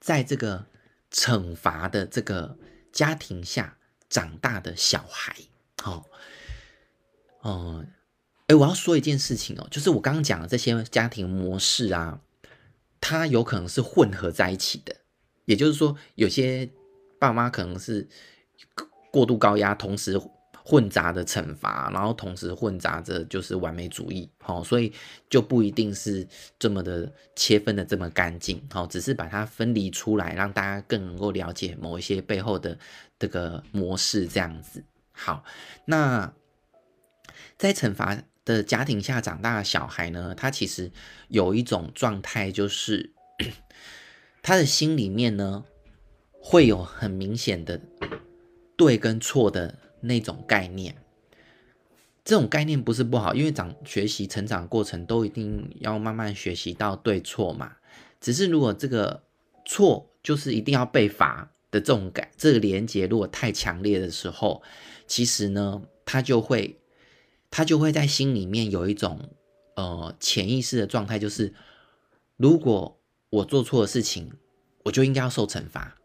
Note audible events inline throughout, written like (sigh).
在这个惩罚的这个家庭下长大的小孩，哦，哦，哎，我要说一件事情哦，就是我刚刚讲的这些家庭模式啊，它有可能是混合在一起的，也就是说，有些爸妈可能是过度高压，同时。混杂的惩罚，然后同时混杂着就是完美主义，好，所以就不一定是这么的切分的这么干净，好，只是把它分离出来，让大家更能够了解某一些背后的这个模式，这样子。好，那在惩罚的家庭下长大的小孩呢，他其实有一种状态，就是他的心里面呢会有很明显的对跟错的。那种概念，这种概念不是不好，因为长学习成长过程都一定要慢慢学习到对错嘛。只是如果这个错就是一定要被罚的这种感，这个连结如果太强烈的时候，其实呢，他就会他就会在心里面有一种呃潜意识的状态，就是如果我做错的事情，我就应该要受惩罚。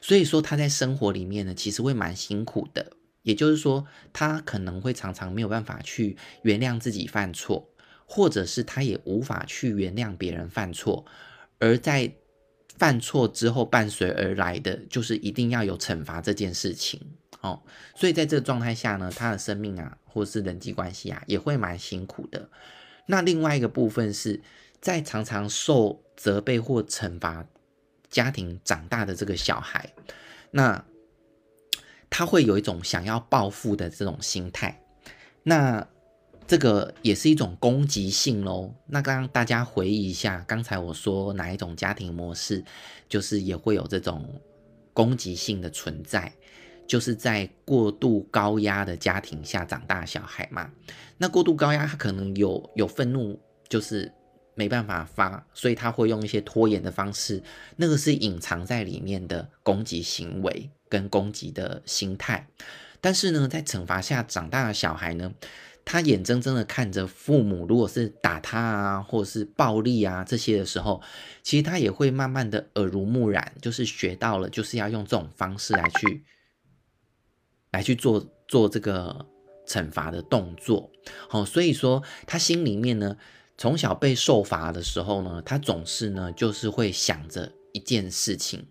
所以说他在生活里面呢，其实会蛮辛苦的。也就是说，他可能会常常没有办法去原谅自己犯错，或者是他也无法去原谅别人犯错，而在犯错之后伴随而来的就是一定要有惩罚这件事情哦。所以在这个状态下呢，他的生命啊，或是人际关系啊，也会蛮辛苦的。那另外一个部分是在常常受责备或惩罚家庭长大的这个小孩，那。他会有一种想要报复的这种心态，那这个也是一种攻击性喽。那刚刚大家回忆一下，刚才我说哪一种家庭模式，就是也会有这种攻击性的存在，就是在过度高压的家庭下长大小孩嘛。那过度高压，他可能有有愤怒，就是没办法发，所以他会用一些拖延的方式，那个是隐藏在里面的攻击行为。跟攻击的心态，但是呢，在惩罚下长大的小孩呢，他眼睁睁的看着父母如果是打他啊，或者是暴力啊这些的时候，其实他也会慢慢的耳濡目染，就是学到了，就是要用这种方式来去来去做做这个惩罚的动作。好，所以说他心里面呢，从小被受罚的时候呢，他总是呢，就是会想着一件事情。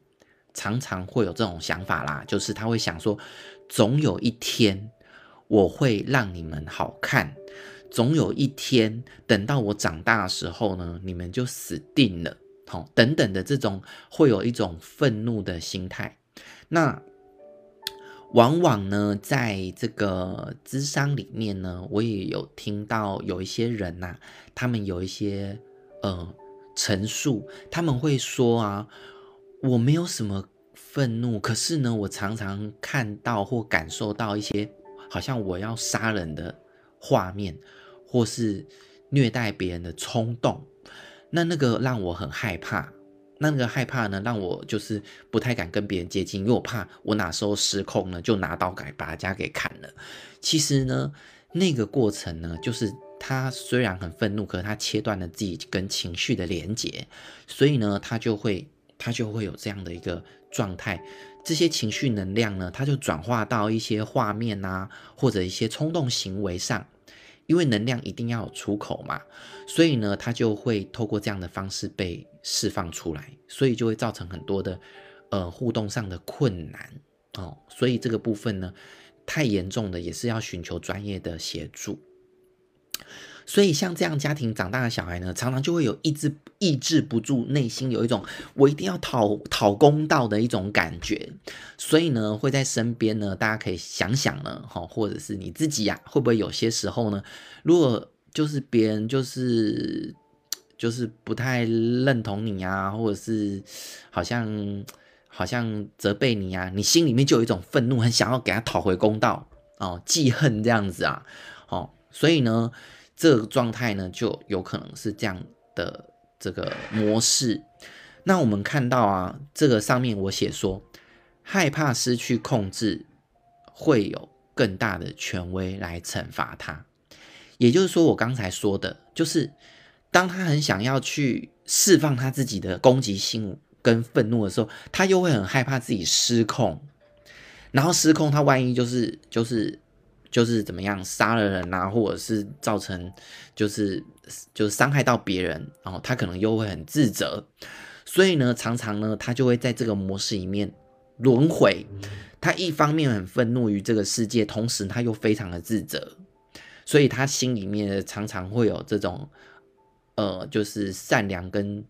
常常会有这种想法啦，就是他会想说，总有一天我会让你们好看，总有一天等到我长大的时候呢，你们就死定了，好，等等的这种会有一种愤怒的心态。那往往呢，在这个咨商里面呢，我也有听到有一些人呐、啊，他们有一些呃陈述，他们会说啊。我没有什么愤怒，可是呢，我常常看到或感受到一些好像我要杀人的画面，或是虐待别人的冲动。那那个让我很害怕，那个害怕呢，让我就是不太敢跟别人接近，因为我怕我哪时候失控呢，就拿刀给把人家给砍了。其实呢，那个过程呢，就是他虽然很愤怒，可是他切断了自己跟情绪的连接，所以呢，他就会。他就会有这样的一个状态，这些情绪能量呢，他就转化到一些画面啊，或者一些冲动行为上，因为能量一定要有出口嘛，所以呢，他就会透过这样的方式被释放出来，所以就会造成很多的呃互动上的困难哦，所以这个部分呢，太严重的也是要寻求专业的协助。所以像这样家庭长大的小孩呢，常常就会有抑制抑制不住内心有一种我一定要讨讨公道的一种感觉，所以呢，会在身边呢，大家可以想想呢，哈，或者是你自己呀、会不会有些时候呢，如果就是别人就是就是不太认同你啊，或者是好像好像责备你啊，你心里面就有一种愤怒，很想要给他讨回公道哦，记恨这样子啊，哦，所以呢。这个状态呢，就有可能是这样的这个模式。那我们看到啊，这个上面我写说，害怕失去控制，会有更大的权威来惩罚他。也就是说，我刚才说的，就是当他很想要去释放他自己的攻击性跟愤怒的时候，他又会很害怕自己失控，然后失控，他万一就是就是就是怎么样杀了人啊，或者是造成就是就是伤害到别人，然后他可能又会很自责，所以呢，常常呢，他就会在这个模式里面轮回。他一方面很愤怒于这个世界，同时他又非常的自责，所以他心里面常常会有这种，呃，就是善良跟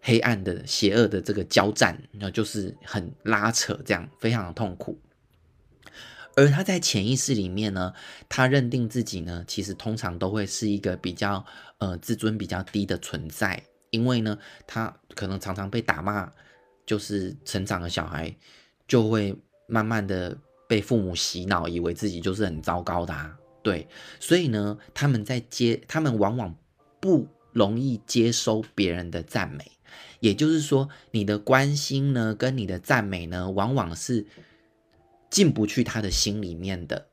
黑暗的邪恶的这个交战，那就是很拉扯，这样非常的痛苦。而他在潜意识里面呢，他认定自己呢，其实通常都会是一个比较呃自尊比较低的存在，因为呢，他可能常常被打骂，就是成长的小孩就会。慢慢的被父母洗脑，以为自己就是很糟糕的啊，对，所以呢，他们在接，他们往往不容易接收别人的赞美，也就是说，你的关心呢，跟你的赞美呢，往往是进不去他的心里面的，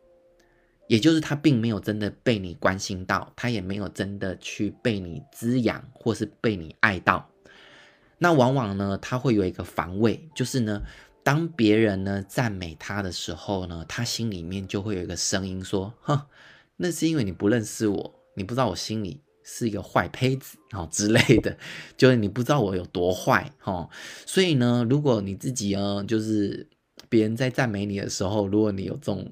也就是他并没有真的被你关心到，他也没有真的去被你滋养，或是被你爱到，那往往呢，他会有一个防卫，就是呢。当别人呢赞美他的时候呢，他心里面就会有一个声音说：“哼，那是因为你不认识我，你不知道我心里是一个坏胚子哦之类的，就是你不知道我有多坏哦。所以呢，如果你自己呢，就是别人在赞美你的时候，如果你有这种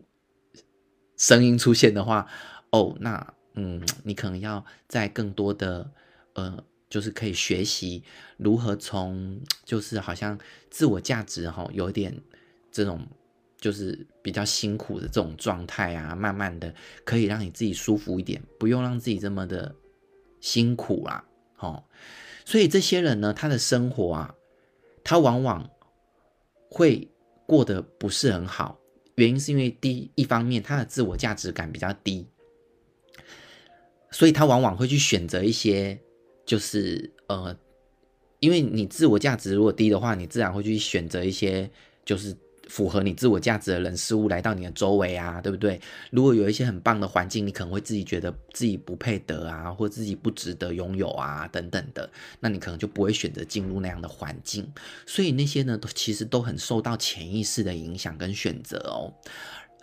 声音出现的话，哦，那嗯，你可能要在更多的呃。”就是可以学习如何从，就是好像自我价值哈，有点这种就是比较辛苦的这种状态啊，慢慢的可以让你自己舒服一点，不用让自己这么的辛苦啦，哦，所以这些人呢，他的生活啊，他往往会过得不是很好，原因是因为第一，一方面他的自我价值感比较低，所以他往往会去选择一些。就是呃，因为你自我价值如果低的话，你自然会去选择一些就是符合你自我价值的人事物来到你的周围啊，对不对？如果有一些很棒的环境，你可能会自己觉得自己不配得啊，或自己不值得拥有啊，等等的，那你可能就不会选择进入那样的环境。所以那些呢，都其实都很受到潜意识的影响跟选择哦。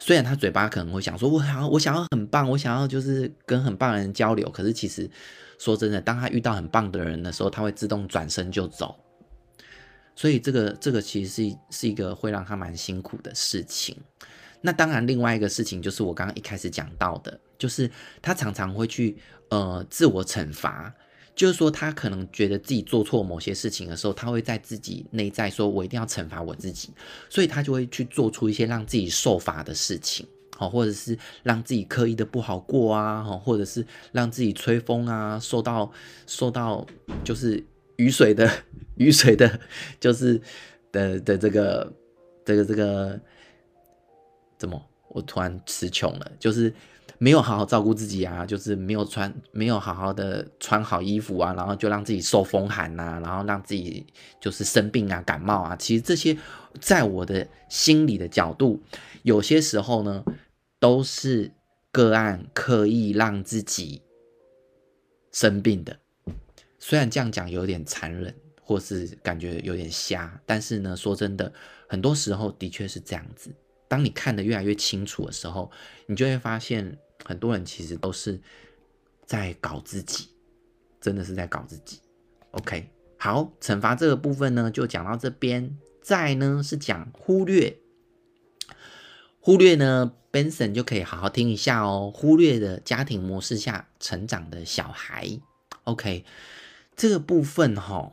虽然他嘴巴可能会想说，我想要，我想要很棒，我想要就是跟很棒的人交流，可是其实。说真的，当他遇到很棒的人的时候，他会自动转身就走。所以这个这个其实是是一个会让他蛮辛苦的事情。那当然，另外一个事情就是我刚刚一开始讲到的，就是他常常会去呃自我惩罚，就是说他可能觉得自己做错某些事情的时候，他会在自己内在说：“我一定要惩罚我自己。”所以他就会去做出一些让自己受罚的事情。好，或者是让自己刻意的不好过啊，或者是让自己吹风啊，受到受到就是雨水的 (laughs) 雨水的，就是的的这个这个这个怎么？我突然词穷了，就是没有好好照顾自己啊，就是没有穿没有好好的穿好衣服啊，然后就让自己受风寒呐、然后让自己就是生病啊、感冒啊。其实这些在我的心理的角度，有些时候呢。都是个案刻意让自己生病的，虽然这样讲有点残忍，或是感觉有点瞎，但是呢，说真的，很多时候的确是这样子。当你看得越来越清楚的时候，你就会发现，很多人其实都是在搞自己，真的是在搞自己。OK，好，惩罚这个部分呢，就讲到这边。再呢是讲忽略。忽略呢，Benson 就可以好好听一下哦。忽略的家庭模式下成长的小孩，OK，这个部分哈、哦，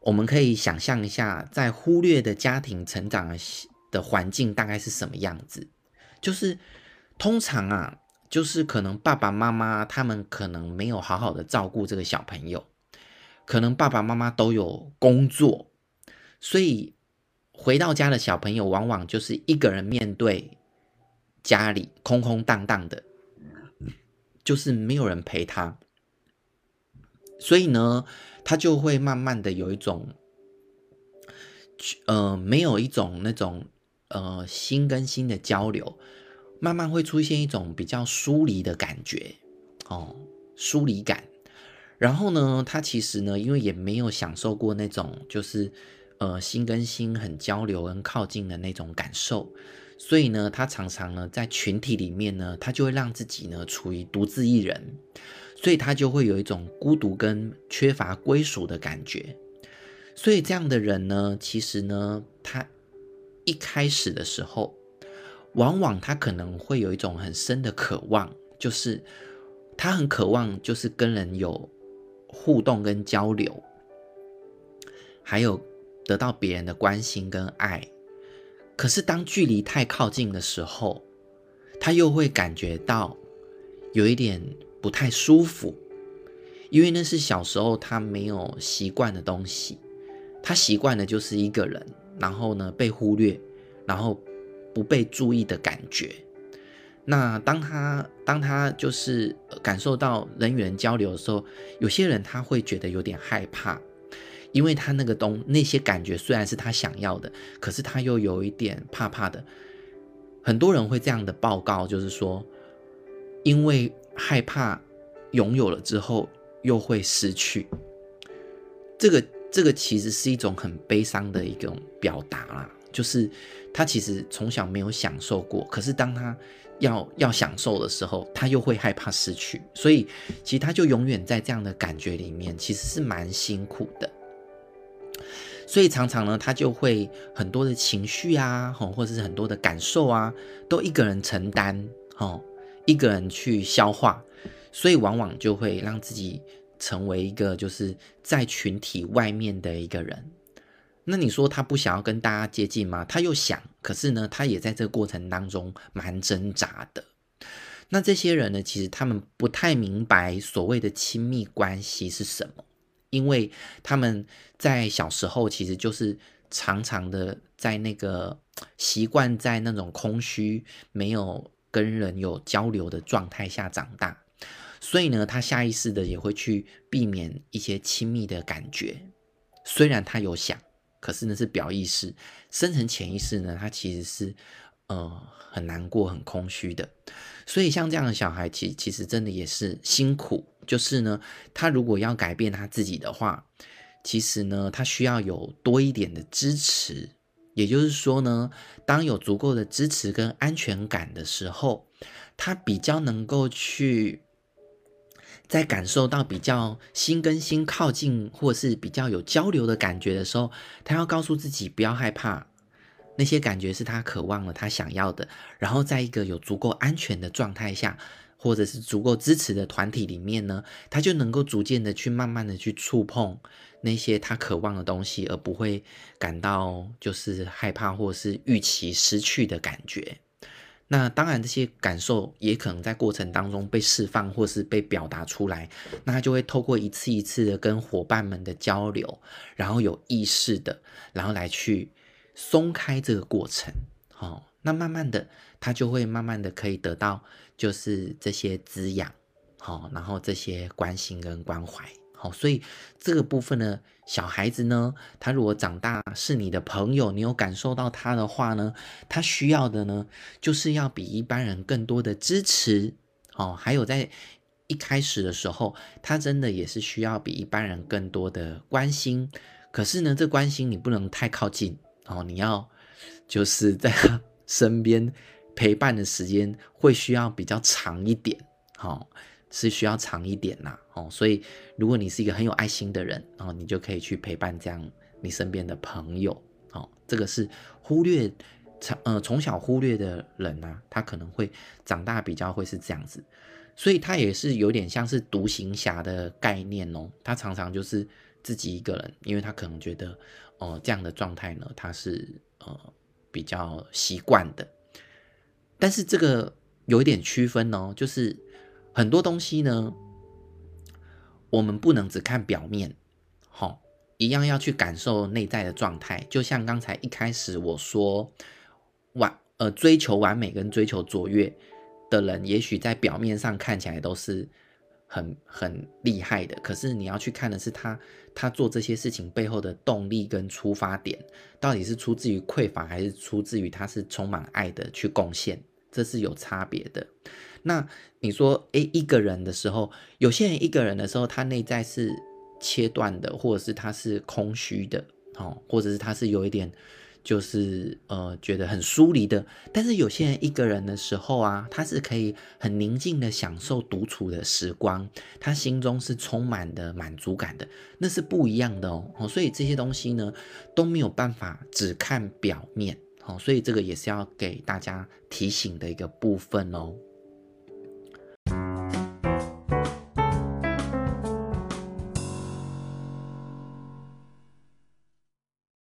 我们可以想象一下，在忽略的家庭成长的环境大概是什么样子？就是通常啊，就是可能爸爸妈妈他们可能没有好好的照顾这个小朋友，可能爸爸妈妈都有工作，所以。回到家的小朋友，往往就是一个人面对家里空空荡荡的，就是没有人陪他，所以呢，他就会慢慢的有一种，呃，没有一种那种呃心跟心的交流，慢慢会出现一种比较疏离的感觉，哦，疏离感，然后呢，他其实呢，因为也没有享受过那种就是呃心跟心很交流跟靠近的那种感受，所以呢，他常常呢在群体里面呢，他就会让自己呢处于独自一人，所以他就会有一种孤独跟缺乏归属的感觉。所以这样的人呢，其实呢，他一开始的时候，往往他可能会有一种很深的渴望，就是他很渴望，就是跟人有互动跟交流，还有得到别人的关心跟爱。可是当距离太靠近的时候，他又会感觉到有一点不太舒服，因为那是小时候他没有习惯的东西。他习惯的就是一个人，然后呢，被忽略，然后不被注意的感觉。那当他当他就是感受到人与人交流的时候，有些人他会觉得有点害怕，因为他那个东那些感觉虽然是他想要的，可是他又有一点怕怕的。很多人会这样的报告，就是说，因为害怕拥有了之后又会失去这个。这个其实是一种很悲伤的一种表达啦，就是他其实从小没有享受过，可是当他要要享受的时候，他又会害怕失去，所以其实他就永远在这样的感觉里面，其实是蛮辛苦的。所以常常呢，他就会很多的情绪啊，或者是很多的感受啊，都一个人承担，哦，一个人去消化，所以往往就会让自己。成为一个就是在群体外面的一个人，那你说他不想要跟大家接近吗？他又想，可是呢，他也在这个过程当中蛮挣扎的。那这些人呢，其实他们不太明白所谓的亲密关系是什么，因为他们在小时候其实就是常常的在那个习惯在那种空虚、没有跟人有交流的状态下长大。所以呢，他下意识的也会去避免一些亲密的感觉。虽然他有想，可是呢是表意识，深层潜意识呢，他其实是呃很难过、很空虚的。所以像这样的小孩，其其实真的也是辛苦。就是呢，他如果要改变他自己的话，其实呢，他需要有多一点的支持。也就是说呢，当有足够的支持跟安全感的时候，他比较能够去。在感受到比较心跟心靠近，或是比较有交流的感觉的时候，他要告诉自己不要害怕，那些感觉是他渴望的，他想要的。然后在一个有足够安全的状态下，或者是足够支持的团体里面呢，他就能够逐渐的去慢慢的去触碰那些他渴望的东西，而不会感到就是害怕或是预期失去的感觉。那当然，这些感受也可能在过程当中被释放，或是被表达出来。那他就会透过一次一次的跟伙伴们的交流，然后有意识的，然后来去松开这个过程。好，那慢慢的，他就会慢慢的可以得到就是这些滋养，好，然后这些关心跟关怀。好，所以这个部分呢，小孩子呢，他如果长大是你的朋友，你有感受到他的话呢，他需要的呢，就是要比一般人更多的支持。哦，还有在一开始的时候，他真的也是需要比一般人更多的关心。可是呢，这关心你不能太靠近哦，你要就是在他身边陪伴的时间会需要比较长一点。好。是需要长一点呐，哦，所以如果你是一个很有爱心的人，哦，你就可以去陪伴这样你身边的朋友，哦，这个是忽略从呃从小忽略的人呐，他可能会长大比较会是这样子，所以他也是有点像是独行侠的概念哦，他常常就是自己一个人，因为他可能觉得哦、这样的状态呢，他是呃比较习惯的，但是这个有一点区分哦，就是。很多东西呢，我们不能只看表面，好，一样要去感受内在的状态。就像刚才一开始我说，完呃追求完美跟追求卓越的人，也许在表面上看起来都是很很厉害的，可是你要去看的是他他做这些事情背后的动力跟出发点，到底是出自于匮乏，还是出自于他是充满爱的去贡献。这是有差别的。那你说，诶，一个人的时候，有些人一个人的时候，他内在是切断的，或者是他是空虚的，哦，或者是他是有一点。就是呃，觉得很疏离的，但是有些人一个人的时候啊，他是可以很宁静的享受独处的时光，他心中是充满的满足感的，那是不一样的哦。所以这些东西呢，都没有办法只看表面，哦，所以这个也是要给大家提醒的一个部分哦。